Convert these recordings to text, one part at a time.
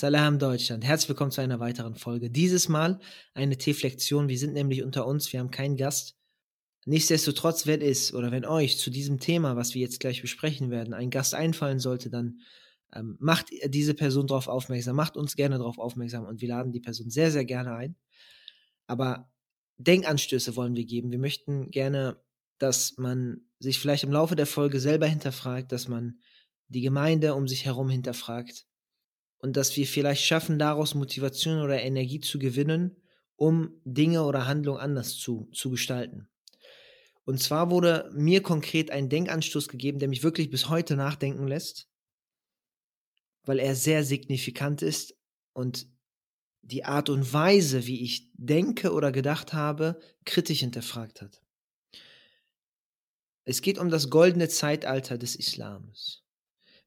Salam Deutschland. Herzlich willkommen zu einer weiteren Folge. Dieses Mal eine T-Flexion. Wir sind nämlich unter uns, wir haben keinen Gast. Nichtsdestotrotz, wenn es oder wenn euch zu diesem Thema, was wir jetzt gleich besprechen werden, ein Gast einfallen sollte, dann ähm, macht diese Person darauf aufmerksam, macht uns gerne darauf aufmerksam und wir laden die Person sehr, sehr gerne ein. Aber Denkanstöße wollen wir geben. Wir möchten gerne, dass man sich vielleicht im Laufe der Folge selber hinterfragt, dass man die Gemeinde um sich herum hinterfragt und dass wir vielleicht schaffen, daraus Motivation oder Energie zu gewinnen, um Dinge oder Handlungen anders zu, zu gestalten. Und zwar wurde mir konkret ein Denkanstoß gegeben, der mich wirklich bis heute nachdenken lässt, weil er sehr signifikant ist und die Art und Weise, wie ich denke oder gedacht habe, kritisch hinterfragt hat. Es geht um das goldene Zeitalter des Islams.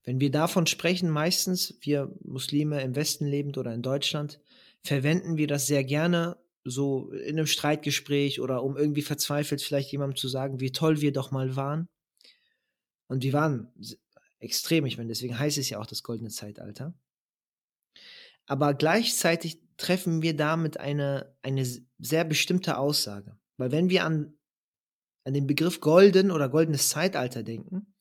Wenn wir davon sprechen, meistens wir Muslime im Westen lebend oder in Deutschland, verwenden wir das sehr gerne so in einem Streitgespräch oder um irgendwie verzweifelt vielleicht jemandem zu sagen, wie toll wir doch mal waren. Und wir waren extrem, ich meine, deswegen heißt es ja auch das goldene Zeitalter. Aber gleichzeitig treffen wir damit eine, eine sehr bestimmte Aussage. Weil wenn wir an, an den Begriff golden oder goldenes Zeitalter denken,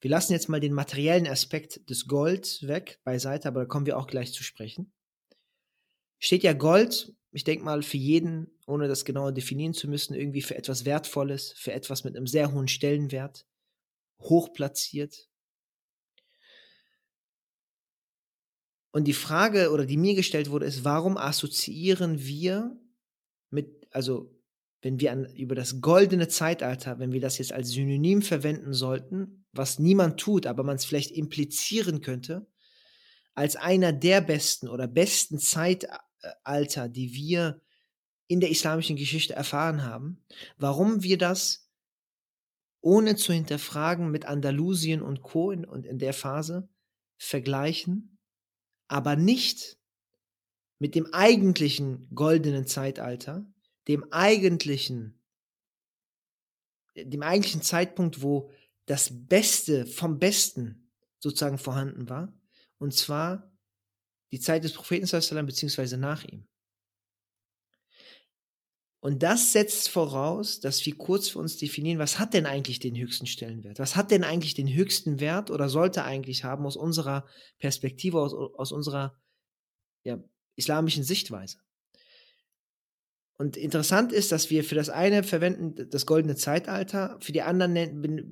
wir lassen jetzt mal den materiellen Aspekt des Gold weg beiseite, aber da kommen wir auch gleich zu sprechen. Steht ja Gold, ich denke mal, für jeden, ohne das genauer definieren zu müssen, irgendwie für etwas Wertvolles, für etwas mit einem sehr hohen Stellenwert, hoch platziert. Und die Frage, oder die mir gestellt wurde, ist, warum assoziieren wir mit, also wenn wir an, über das goldene Zeitalter, wenn wir das jetzt als Synonym verwenden sollten, was niemand tut, aber man es vielleicht implizieren könnte, als einer der besten oder besten Zeitalter, die wir in der islamischen Geschichte erfahren haben, warum wir das ohne zu hinterfragen mit Andalusien und Co. In, und in der Phase vergleichen, aber nicht mit dem eigentlichen goldenen Zeitalter, dem eigentlichen, dem eigentlichen Zeitpunkt, wo das Beste vom Besten sozusagen vorhanden war. Und zwar die Zeit des Propheten beziehungsweise nach ihm. Und das setzt voraus, dass wir kurz für uns definieren, was hat denn eigentlich den höchsten Stellenwert? Was hat denn eigentlich den höchsten Wert oder sollte eigentlich haben aus unserer Perspektive, aus, aus unserer ja, islamischen Sichtweise? Und interessant ist, dass wir für das eine verwenden das goldene Zeitalter, für die anderen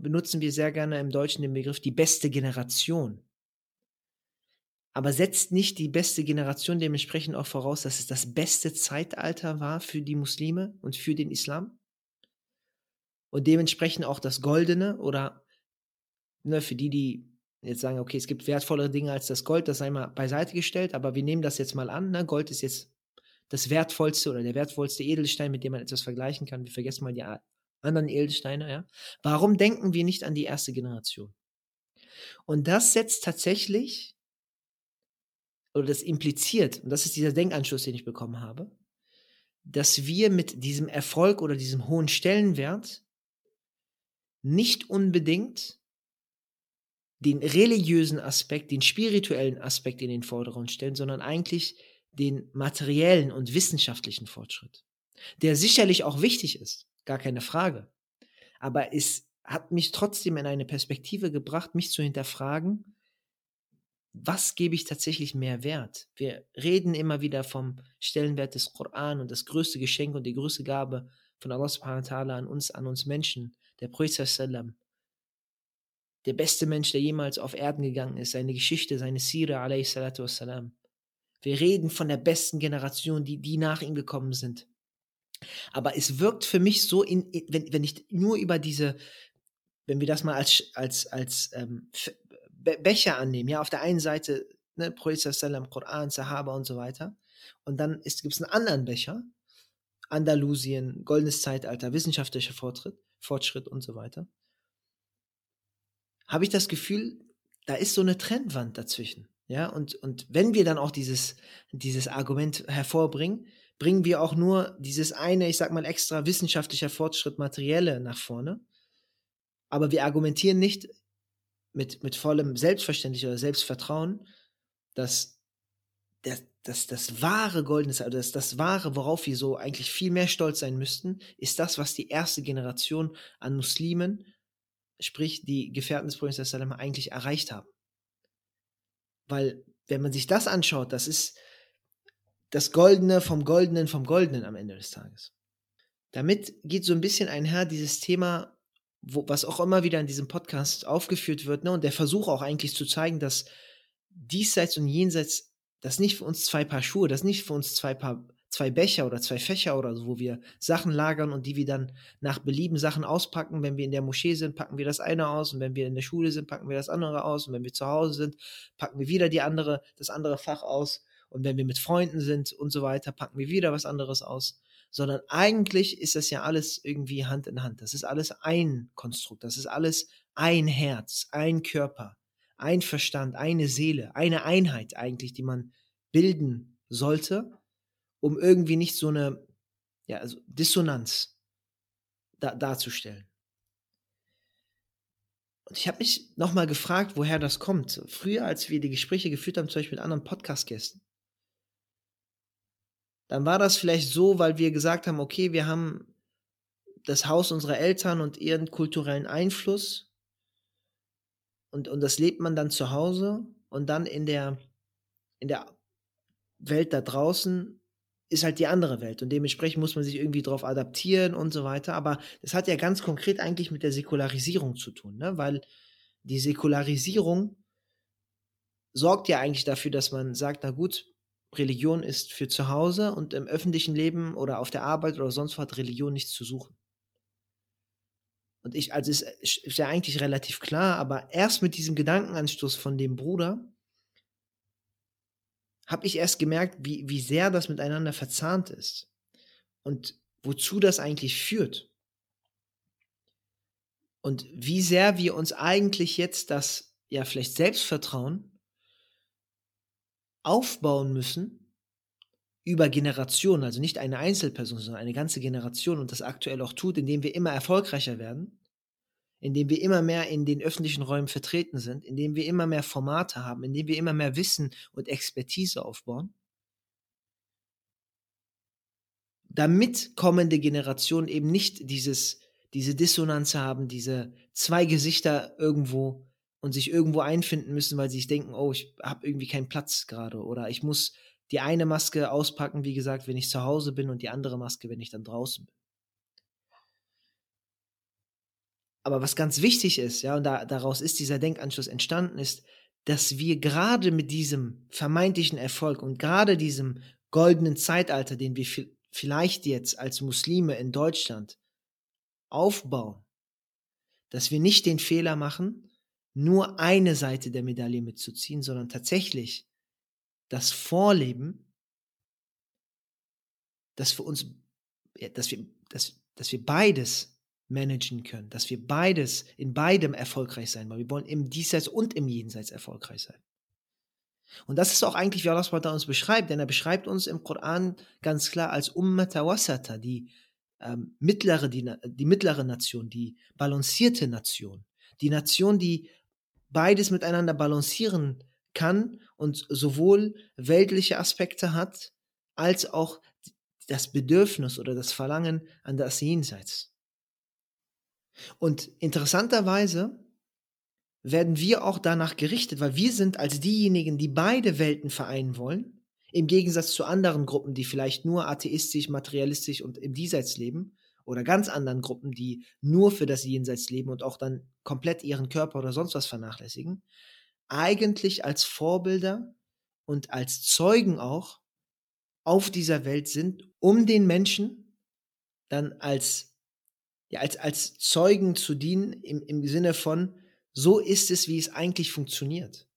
benutzen wir sehr gerne im Deutschen den Begriff die beste Generation. Aber setzt nicht die beste Generation dementsprechend auch voraus, dass es das beste Zeitalter war für die Muslime und für den Islam? Und dementsprechend auch das Goldene oder ne, für die, die jetzt sagen, okay, es gibt wertvollere Dinge als das Gold, das sei mal beiseite gestellt, aber wir nehmen das jetzt mal an, ne? Gold ist jetzt das wertvollste oder der wertvollste Edelstein, mit dem man etwas vergleichen kann. Wir vergessen mal die anderen Edelsteine, ja. Warum denken wir nicht an die erste Generation? Und das setzt tatsächlich, oder das impliziert, und das ist dieser Denkanschluss, den ich bekommen habe, dass wir mit diesem Erfolg oder diesem hohen Stellenwert nicht unbedingt den religiösen Aspekt, den spirituellen Aspekt in den Vordergrund stellen, sondern eigentlich den materiellen und wissenschaftlichen Fortschritt, der sicherlich auch wichtig ist, gar keine Frage. Aber es hat mich trotzdem in eine Perspektive gebracht, mich zu hinterfragen, was gebe ich tatsächlich mehr Wert? Wir reden immer wieder vom Stellenwert des Koran und das größte Geschenk und die größte Gabe von Allah subhanahu wa ta'ala an uns, an uns Menschen, der Prophet sallam, der beste Mensch, der jemals auf Erden gegangen ist, seine Geschichte, seine Sira alayhi salatu wassalam. Wir reden von der besten Generation, die, die nach ihm gekommen sind. Aber es wirkt für mich so, in, wenn, wenn ich nur über diese, wenn wir das mal als, als, als ähm, Becher annehmen, ja, auf der einen Seite, ne, Prophet Sallam, Koran, Sahaba und so weiter, und dann gibt es einen anderen Becher, Andalusien, goldenes Zeitalter, wissenschaftlicher Fortschritt, Fortschritt und so weiter, habe ich das Gefühl, da ist so eine Trennwand dazwischen. Ja, und, und wenn wir dann auch dieses, dieses Argument hervorbringen, bringen wir auch nur dieses eine, ich sag mal, extra wissenschaftlicher Fortschritt, materielle nach vorne. Aber wir argumentieren nicht mit, mit vollem Selbstverständnis oder Selbstvertrauen, dass das, das, das wahre Goldenes, also das, das wahre, worauf wir so eigentlich viel mehr stolz sein müssten, ist das, was die erste Generation an Muslimen, sprich die Gefährten des Propheten eigentlich erreicht haben. Weil, wenn man sich das anschaut, das ist das Goldene vom Goldenen vom Goldenen am Ende des Tages. Damit geht so ein bisschen einher dieses Thema, wo, was auch immer wieder in diesem Podcast aufgeführt wird, ne, und der Versuch auch eigentlich zu zeigen, dass diesseits und jenseits, das nicht für uns zwei Paar Schuhe, das nicht für uns zwei Paar, zwei Becher oder zwei Fächer oder so, wo wir Sachen lagern und die wir dann nach Belieben Sachen auspacken. Wenn wir in der Moschee sind, packen wir das eine aus und wenn wir in der Schule sind, packen wir das andere aus und wenn wir zu Hause sind, packen wir wieder die andere, das andere Fach aus und wenn wir mit Freunden sind und so weiter, packen wir wieder was anderes aus. Sondern eigentlich ist das ja alles irgendwie Hand in Hand. Das ist alles ein Konstrukt. Das ist alles ein Herz, ein Körper, ein Verstand, eine Seele, eine Einheit eigentlich, die man bilden sollte, um irgendwie nicht so eine ja, also Dissonanz da, darzustellen. Und ich habe mich nochmal gefragt, woher das kommt. Früher, als wir die Gespräche geführt haben, zum Beispiel mit anderen Podcast-Gästen, dann war das vielleicht so, weil wir gesagt haben, okay, wir haben das Haus unserer Eltern und ihren kulturellen Einfluss und, und das lebt man dann zu Hause und dann in der, in der Welt da draußen ist halt die andere Welt und dementsprechend muss man sich irgendwie darauf adaptieren und so weiter. Aber das hat ja ganz konkret eigentlich mit der Säkularisierung zu tun, ne? weil die Säkularisierung sorgt ja eigentlich dafür, dass man sagt, na gut, Religion ist für zu Hause und im öffentlichen Leben oder auf der Arbeit oder sonst wo hat Religion nichts zu suchen. Und ich, also ist, ist ja eigentlich relativ klar, aber erst mit diesem Gedankenanstoß von dem Bruder habe ich erst gemerkt, wie, wie sehr das miteinander verzahnt ist und wozu das eigentlich führt. Und wie sehr wir uns eigentlich jetzt das, ja, vielleicht Selbstvertrauen aufbauen müssen über Generationen, also nicht eine Einzelperson, sondern eine ganze Generation und das aktuell auch tut, indem wir immer erfolgreicher werden, indem wir immer mehr in den öffentlichen Räumen vertreten sind, indem wir immer mehr Formate haben, indem wir immer mehr Wissen und Expertise aufbauen, damit kommende Generationen eben nicht dieses, diese Dissonanz haben, diese zwei Gesichter irgendwo und sich irgendwo einfinden müssen, weil sie sich denken, oh, ich habe irgendwie keinen Platz gerade oder ich muss die eine Maske auspacken, wie gesagt, wenn ich zu Hause bin und die andere Maske, wenn ich dann draußen bin. Aber was ganz wichtig ist, ja, und da, daraus ist dieser Denkanschluss entstanden, ist, dass wir gerade mit diesem vermeintlichen Erfolg und gerade diesem goldenen Zeitalter, den wir vielleicht jetzt als Muslime in Deutschland aufbauen, dass wir nicht den Fehler machen, nur eine Seite der Medaille mitzuziehen, sondern tatsächlich das Vorleben, dass für uns, dass wir, dass, dass wir beides managen können, dass wir beides in beidem erfolgreich sein, weil wir wollen im Diesseits und im Jenseits erfolgreich sein. Und das ist auch eigentlich, wie Allah uns beschreibt, denn er beschreibt uns im Koran ganz klar als Ummata Wasata, die ähm, mittlere, die, die mittlere Nation, die balancierte Nation, die Nation, die beides miteinander balancieren kann und sowohl weltliche Aspekte hat, als auch das Bedürfnis oder das Verlangen an das Jenseits. Und interessanterweise werden wir auch danach gerichtet, weil wir sind als diejenigen, die beide Welten vereinen wollen, im Gegensatz zu anderen Gruppen, die vielleicht nur atheistisch, materialistisch und im Diesseits leben, oder ganz anderen Gruppen, die nur für das Jenseits leben und auch dann komplett ihren Körper oder sonst was vernachlässigen, eigentlich als Vorbilder und als Zeugen auch auf dieser Welt sind, um den Menschen dann als, ja, als, als Zeugen zu dienen, im, im Sinne von, so ist es, wie es eigentlich funktioniert.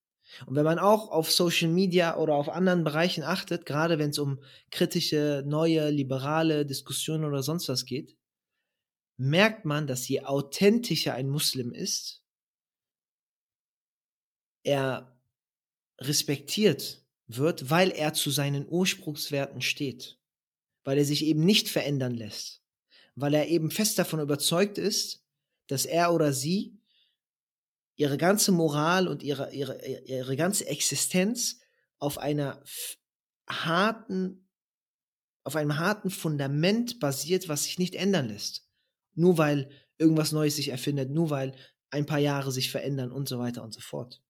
Und wenn man auch auf Social Media oder auf anderen Bereichen achtet, gerade wenn es um kritische, neue, liberale Diskussionen oder sonst was geht, merkt man, dass je authentischer ein Muslim ist, er respektiert wird, weil er zu seinen Ursprungswerten steht, weil er sich eben nicht verändern lässt, weil er eben fest davon überzeugt ist, dass er oder sie ihre ganze Moral und ihre, ihre, ihre ganze Existenz auf einer harten, auf einem harten Fundament basiert, was sich nicht ändern lässt. Nur weil irgendwas Neues sich erfindet, nur weil ein paar Jahre sich verändern und so weiter und so fort.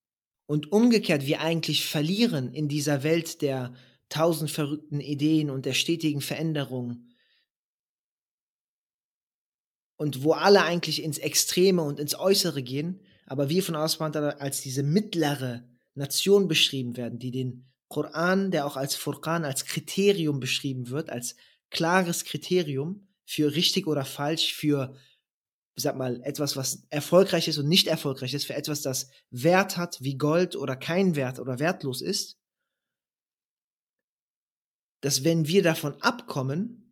Und umgekehrt, wir eigentlich verlieren in dieser Welt der tausend verrückten Ideen und der stetigen Veränderung und wo alle eigentlich ins Extreme und ins Äußere gehen, aber wir von Auswanderer als diese mittlere Nation beschrieben werden, die den Koran, der auch als Furqan, als Kriterium beschrieben wird, als klares Kriterium für richtig oder falsch, für, ich sag mal, etwas, was erfolgreich ist und nicht erfolgreich ist, für etwas, das Wert hat wie Gold oder kein Wert oder wertlos ist, dass wenn wir davon abkommen,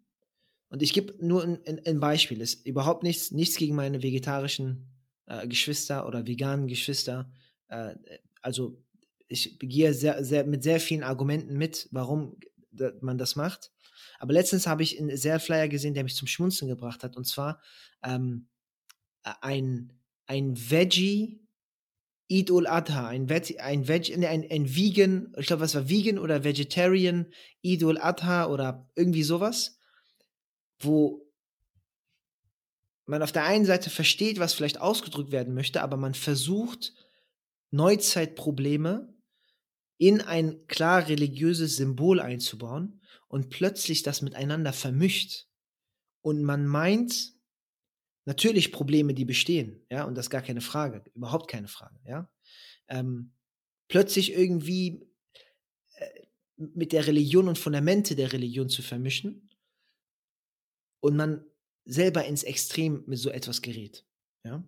und ich gebe nur ein, ein, ein, Beispiel, ist überhaupt nichts, nichts gegen meine vegetarischen äh, Geschwister oder veganen Geschwister. Äh, also ich gehe sehr, sehr, mit sehr vielen Argumenten mit, warum man das macht. Aber letztens habe ich einen sehr Flyer gesehen, der mich zum Schmunzeln gebracht hat. Und zwar ähm, ein, ein Veggie Eid ul Adha, ein, Veg, ein, Veg, ein, ein Vegan, ich glaube, was war Vegan oder Vegetarian Eid ul Adha oder irgendwie sowas, wo man auf der einen Seite versteht, was vielleicht ausgedrückt werden möchte, aber man versucht, Neuzeitprobleme in ein klar religiöses Symbol einzubauen und plötzlich das miteinander vermischt. Und man meint, natürlich Probleme, die bestehen, ja, und das gar keine Frage, überhaupt keine Frage, ja. Ähm, plötzlich irgendwie äh, mit der Religion und Fundamente der Religion zu vermischen und man selber ins Extrem mit so etwas gerät, ja.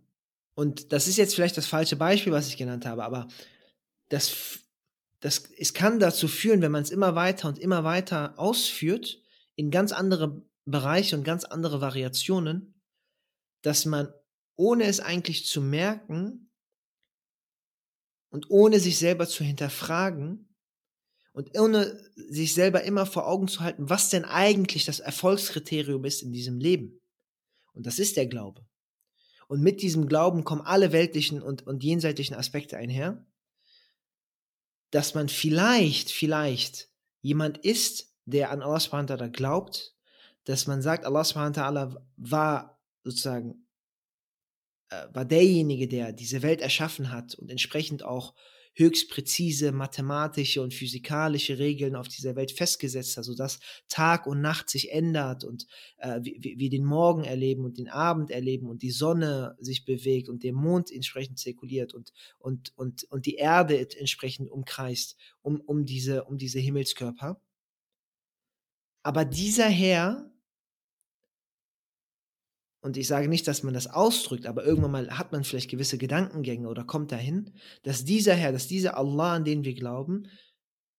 Und das ist jetzt vielleicht das falsche Beispiel, was ich genannt habe, aber das das, es kann dazu führen, wenn man es immer weiter und immer weiter ausführt, in ganz andere Bereiche und ganz andere Variationen, dass man, ohne es eigentlich zu merken und ohne sich selber zu hinterfragen und ohne sich selber immer vor Augen zu halten, was denn eigentlich das Erfolgskriterium ist in diesem Leben. Und das ist der Glaube. Und mit diesem Glauben kommen alle weltlichen und, und jenseitlichen Aspekte einher dass man vielleicht, vielleicht jemand ist, der an Allah subhanahu wa glaubt, dass man sagt, Allah subhanahu wa war sozusagen, äh, war derjenige, der diese Welt erschaffen hat und entsprechend auch höchst präzise mathematische und physikalische Regeln auf dieser Welt festgesetzt hat, sodass Tag und Nacht sich ändert und äh, wir, den Morgen erleben und den Abend erleben und die Sonne sich bewegt und der Mond entsprechend zirkuliert und, und, und, und die Erde entsprechend umkreist um, um, diese, um diese Himmelskörper. Aber dieser Herr und ich sage nicht, dass man das ausdrückt, aber irgendwann mal hat man vielleicht gewisse Gedankengänge oder kommt dahin, dass dieser Herr, dass dieser Allah, an den wir glauben,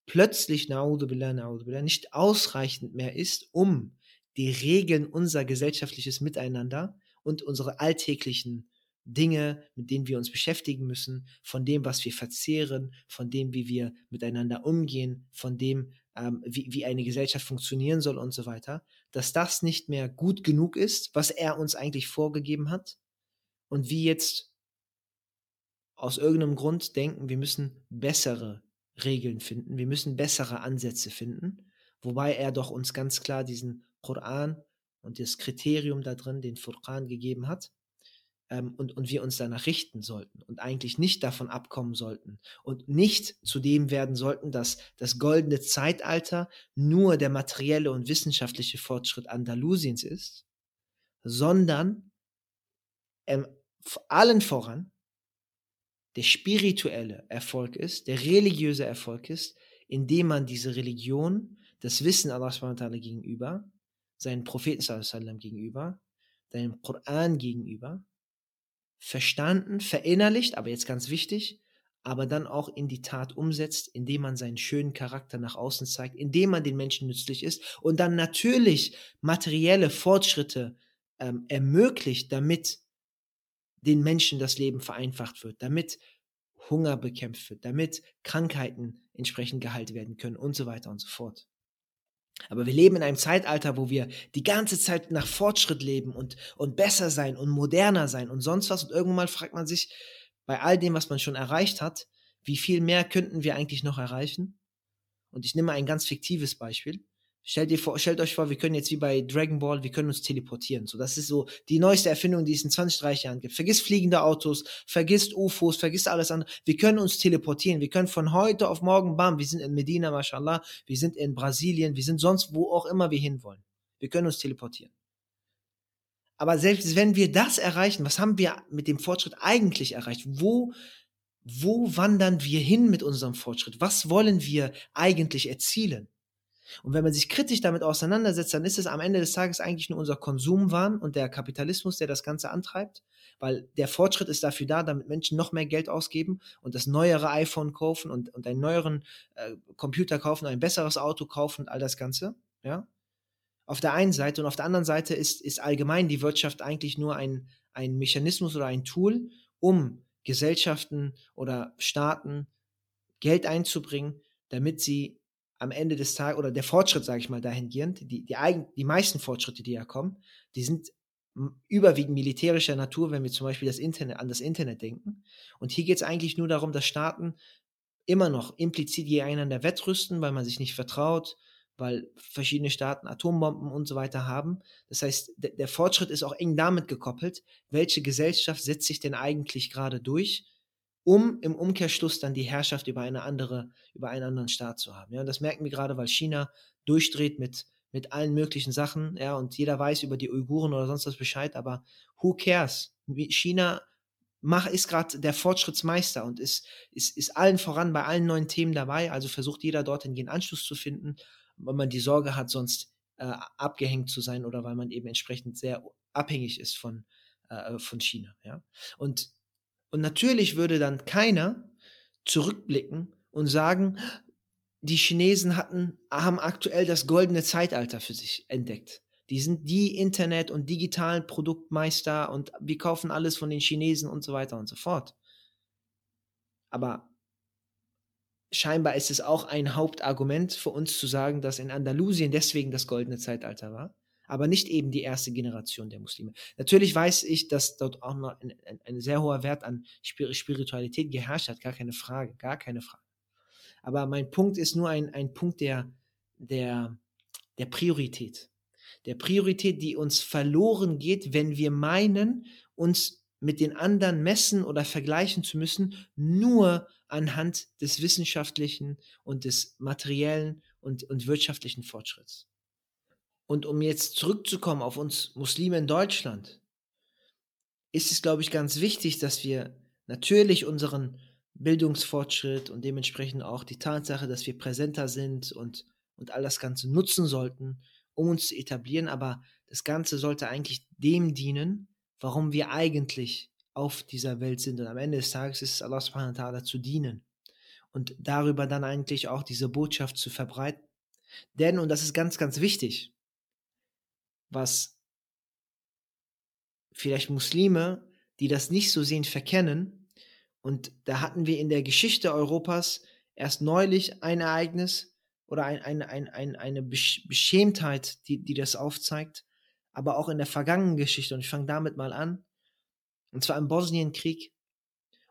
plötzlich, billah, nicht ausreichend mehr ist, um die Regeln unser gesellschaftliches Miteinander und unsere alltäglichen Dinge, mit denen wir uns beschäftigen müssen, von dem, was wir verzehren, von dem, wie wir miteinander umgehen, von dem, ähm, wie, wie eine Gesellschaft funktionieren soll und so weiter, dass das nicht mehr gut genug ist, was er uns eigentlich vorgegeben hat? Und wir jetzt aus irgendeinem Grund denken, wir müssen bessere Regeln finden, wir müssen bessere Ansätze finden, wobei er doch uns ganz klar diesen Koran und das Kriterium da drin, den Furqan gegeben hat ähm, und, und wir uns danach richten sollten und eigentlich nicht davon abkommen sollten und nicht zu dem werden sollten, dass das goldene Zeitalter nur der materielle und wissenschaftliche Fortschritt Andalusiens ist, sondern ähm, allen voran der spirituelle Erfolg ist, der religiöse Erfolg ist, indem man diese Religion, das Wissen Allah gegenüber, seinen Propheten gegenüber, seinem Koran gegenüber, verstanden, verinnerlicht, aber jetzt ganz wichtig, aber dann auch in die Tat umsetzt, indem man seinen schönen Charakter nach außen zeigt, indem man den Menschen nützlich ist und dann natürlich materielle Fortschritte ähm, ermöglicht, damit den Menschen das Leben vereinfacht wird, damit Hunger bekämpft wird, damit Krankheiten entsprechend geheilt werden können und so weiter und so fort. Aber wir leben in einem Zeitalter, wo wir die ganze Zeit nach Fortschritt leben und, und besser sein und moderner sein und sonst was. Und irgendwann mal fragt man sich, bei all dem, was man schon erreicht hat, wie viel mehr könnten wir eigentlich noch erreichen? Und ich nehme ein ganz fiktives Beispiel. Stellt, ihr vor, stellt euch vor, wir können jetzt wie bei Dragon Ball, wir können uns teleportieren. So, das ist so die neueste Erfindung, die es in 20, 30 Jahren gibt. Vergiss fliegende Autos, vergiss UFOs, vergiss alles andere. Wir können uns teleportieren. Wir können von heute auf morgen, bam, wir sind in Medina, mashallah, wir sind in Brasilien, wir sind sonst wo auch immer wir hinwollen. Wir können uns teleportieren. Aber selbst wenn wir das erreichen, was haben wir mit dem Fortschritt eigentlich erreicht? Wo, wo wandern wir hin mit unserem Fortschritt? Was wollen wir eigentlich erzielen? Und wenn man sich kritisch damit auseinandersetzt, dann ist es am Ende des Tages eigentlich nur unser Konsumwahn und der Kapitalismus, der das Ganze antreibt, weil der Fortschritt ist dafür da, damit Menschen noch mehr Geld ausgeben und das neuere iPhone kaufen und, und einen neueren äh, Computer kaufen, ein besseres Auto kaufen und all das Ganze, ja. Auf der einen Seite und auf der anderen Seite ist, ist allgemein die Wirtschaft eigentlich nur ein, ein Mechanismus oder ein Tool, um Gesellschaften oder Staaten Geld einzubringen, damit sie am Ende des Tages, oder der Fortschritt, sage ich mal, dahingehend, die, die, eigen, die meisten Fortschritte, die ja kommen, die sind überwiegend militärischer Natur, wenn wir zum Beispiel das Internet, an das Internet denken. Und hier geht es eigentlich nur darum, dass Staaten immer noch implizit gegeneinander wettrüsten, weil man sich nicht vertraut, weil verschiedene Staaten Atombomben und so weiter haben. Das heißt, der Fortschritt ist auch eng damit gekoppelt, welche Gesellschaft setzt sich denn eigentlich gerade durch um im Umkehrschluss dann die Herrschaft über eine andere, über einen anderen Staat zu haben. Ja, und das merken wir gerade, weil China durchdreht mit, mit allen möglichen Sachen, ja, und jeder weiß über die Uiguren oder sonst was Bescheid, aber who cares? China mach, ist gerade der Fortschrittsmeister und ist, ist, ist allen voran bei allen neuen Themen dabei, also versucht jeder dorthin den Anschluss zu finden, weil man die Sorge hat, sonst äh, abgehängt zu sein oder weil man eben entsprechend sehr abhängig ist von, äh, von China. Ja? Und und natürlich würde dann keiner zurückblicken und sagen, die Chinesen hatten, haben aktuell das goldene Zeitalter für sich entdeckt. Die sind die Internet- und digitalen Produktmeister und wir kaufen alles von den Chinesen und so weiter und so fort. Aber scheinbar ist es auch ein Hauptargument für uns zu sagen, dass in Andalusien deswegen das goldene Zeitalter war aber nicht eben die erste Generation der Muslime. Natürlich weiß ich, dass dort auch noch ein, ein, ein sehr hoher Wert an Spiritualität geherrscht hat, gar keine Frage, gar keine Frage. Aber mein Punkt ist nur ein, ein Punkt der, der, der Priorität. Der Priorität, die uns verloren geht, wenn wir meinen, uns mit den anderen messen oder vergleichen zu müssen, nur anhand des wissenschaftlichen und des materiellen und, und wirtschaftlichen Fortschritts. Und um jetzt zurückzukommen auf uns Muslime in Deutschland, ist es, glaube ich, ganz wichtig, dass wir natürlich unseren Bildungsfortschritt und dementsprechend auch die Tatsache, dass wir präsenter sind und, und all das Ganze nutzen sollten, um uns zu etablieren. Aber das Ganze sollte eigentlich dem dienen, warum wir eigentlich auf dieser Welt sind. Und am Ende des Tages ist es Allah subhanahu wa ta'ala zu dienen. Und darüber dann eigentlich auch diese Botschaft zu verbreiten. Denn, und das ist ganz, ganz wichtig, was vielleicht Muslime, die das nicht so sehen, verkennen. Und da hatten wir in der Geschichte Europas erst neulich ein Ereignis oder ein, ein, ein, ein, eine Beschämtheit, die, die das aufzeigt, aber auch in der vergangenen Geschichte. Und ich fange damit mal an. Und zwar im Bosnienkrieg.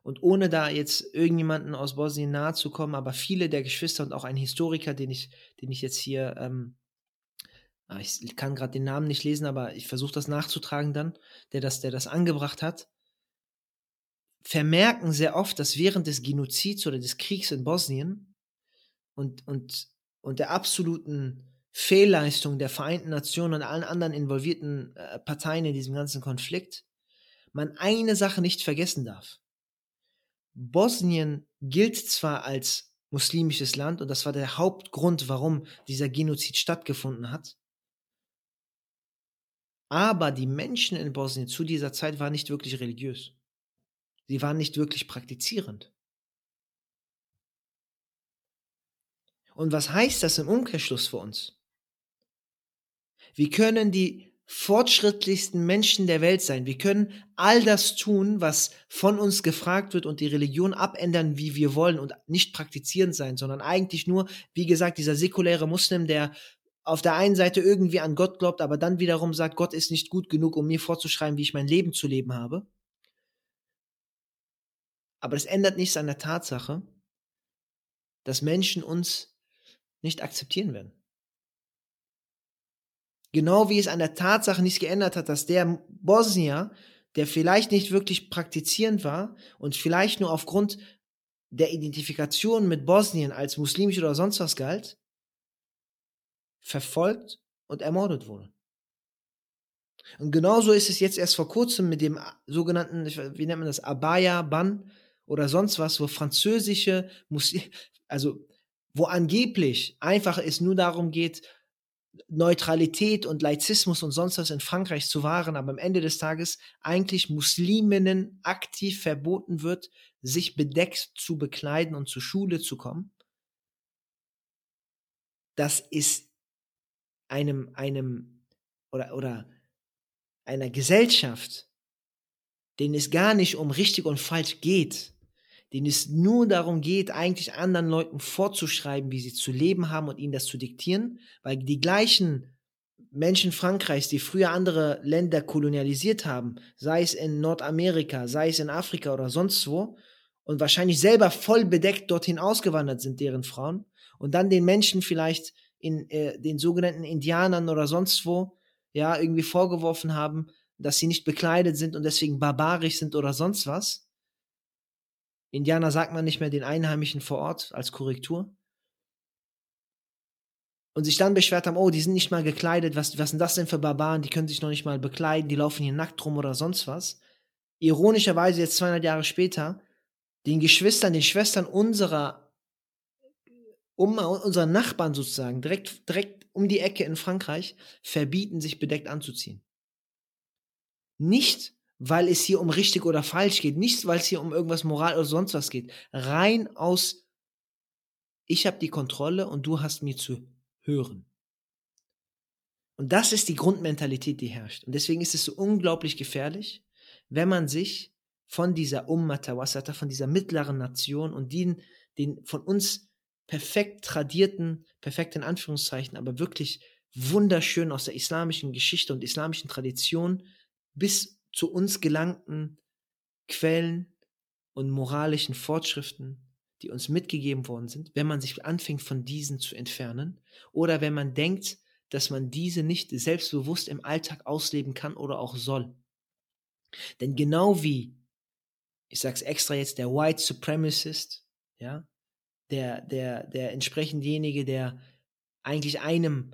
Und ohne da jetzt irgendjemanden aus Bosnien nahe zu kommen, aber viele der Geschwister und auch ein Historiker, den ich, den ich jetzt hier ähm, ich kann gerade den Namen nicht lesen, aber ich versuche das nachzutragen dann, der das, der das angebracht hat, vermerken sehr oft, dass während des Genozids oder des Kriegs in Bosnien und, und, und der absoluten Fehlleistung der Vereinten Nationen und allen anderen involvierten äh, Parteien in diesem ganzen Konflikt, man eine Sache nicht vergessen darf. Bosnien gilt zwar als muslimisches Land und das war der Hauptgrund, warum dieser Genozid stattgefunden hat, aber die Menschen in Bosnien zu dieser Zeit waren nicht wirklich religiös. Sie waren nicht wirklich praktizierend. Und was heißt das im Umkehrschluss für uns? Wir können die fortschrittlichsten Menschen der Welt sein. Wir können all das tun, was von uns gefragt wird und die Religion abändern, wie wir wollen und nicht praktizierend sein, sondern eigentlich nur, wie gesagt, dieser säkuläre Muslim, der auf der einen Seite irgendwie an Gott glaubt, aber dann wiederum sagt, Gott ist nicht gut genug, um mir vorzuschreiben, wie ich mein Leben zu leben habe. Aber es ändert nichts an der Tatsache, dass Menschen uns nicht akzeptieren werden. Genau wie es an der Tatsache nichts geändert hat, dass der Bosnier, der vielleicht nicht wirklich praktizierend war und vielleicht nur aufgrund der Identifikation mit Bosnien als muslimisch oder sonst was galt, verfolgt und ermordet wurde. Und genauso ist es jetzt erst vor kurzem mit dem sogenannten, wie nennt man das, Abaya-Bann oder sonst was, wo französische Muslim, also wo angeblich einfach es nur darum geht, Neutralität und Laizismus und sonst was in Frankreich zu wahren, aber am Ende des Tages eigentlich Musliminnen aktiv verboten wird, sich bedeckt zu bekleiden und zur Schule zu kommen. Das ist einem, einem oder, oder einer Gesellschaft, denen es gar nicht um richtig und falsch geht, denen es nur darum geht, eigentlich anderen Leuten vorzuschreiben, wie sie zu leben haben und ihnen das zu diktieren, weil die gleichen Menschen Frankreichs, die früher andere Länder kolonialisiert haben, sei es in Nordamerika, sei es in Afrika oder sonst wo, und wahrscheinlich selber voll bedeckt dorthin ausgewandert sind, deren Frauen, und dann den Menschen vielleicht in äh, den sogenannten Indianern oder sonst wo, ja, irgendwie vorgeworfen haben, dass sie nicht bekleidet sind und deswegen barbarisch sind oder sonst was, Indianer sagt man nicht mehr den Einheimischen vor Ort als Korrektur. Und sich dann beschwert haben, oh, die sind nicht mal gekleidet, was, was sind das denn für Barbaren, die können sich noch nicht mal bekleiden, die laufen hier nackt rum oder sonst was. Ironischerweise jetzt 200 Jahre später, den Geschwistern, den Schwestern unserer, um, unserer Nachbarn sozusagen, direkt, direkt um die Ecke in Frankreich, verbieten, sich bedeckt anzuziehen. Nicht, weil es hier um richtig oder falsch geht, nicht weil es hier um irgendwas Moral oder sonst was geht. Rein aus, ich habe die Kontrolle und du hast mir zu hören. Und das ist die Grundmentalität, die herrscht. Und deswegen ist es so unglaublich gefährlich, wenn man sich von dieser Ummata von dieser mittleren Nation und den, den von uns perfekt tradierten, perfekt in Anführungszeichen, aber wirklich wunderschön aus der islamischen Geschichte und islamischen Tradition bis zu uns gelangten Quellen und moralischen Fortschriften, die uns mitgegeben worden sind, wenn man sich anfängt von diesen zu entfernen oder wenn man denkt, dass man diese nicht selbstbewusst im Alltag ausleben kann oder auch soll. Denn genau wie, ich sag's extra jetzt, der White Supremacist, ja, der, der, der entsprechendjenige, der eigentlich einem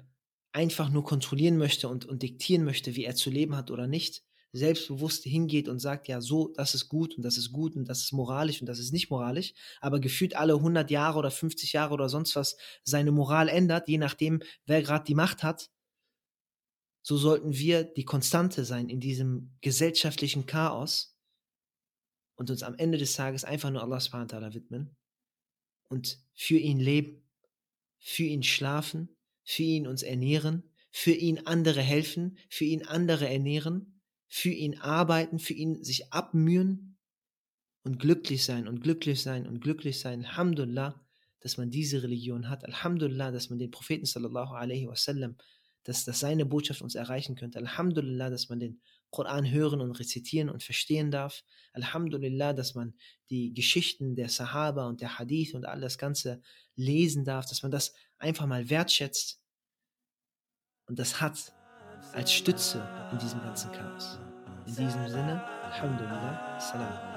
einfach nur kontrollieren möchte und, und diktieren möchte, wie er zu leben hat oder nicht, selbstbewusst hingeht und sagt, ja, so, das ist gut und das ist gut und das ist moralisch und das ist nicht moralisch, aber gefühlt alle 100 Jahre oder 50 Jahre oder sonst was seine Moral ändert, je nachdem, wer gerade die Macht hat, so sollten wir die Konstante sein in diesem gesellschaftlichen Chaos und uns am Ende des Tages einfach nur Allah subhanahu wa ta'ala widmen und für ihn leben, für ihn schlafen, für ihn uns ernähren, für ihn andere helfen, für ihn andere ernähren für ihn arbeiten, für ihn sich abmühen und glücklich sein und glücklich sein und glücklich sein. Alhamdulillah, dass man diese Religion hat. Alhamdulillah, dass man den Propheten sallallahu alaihi wasallam, dass, dass seine Botschaft uns erreichen könnte. Alhamdulillah, dass man den Koran hören und rezitieren und verstehen darf. Alhamdulillah, dass man die Geschichten der Sahaba und der Hadith und all das Ganze lesen darf, dass man das einfach mal wertschätzt. Und das hat als Stütze in diesem ganzen Chaos. In diesem Sinne, Alhamdulillah, Salam.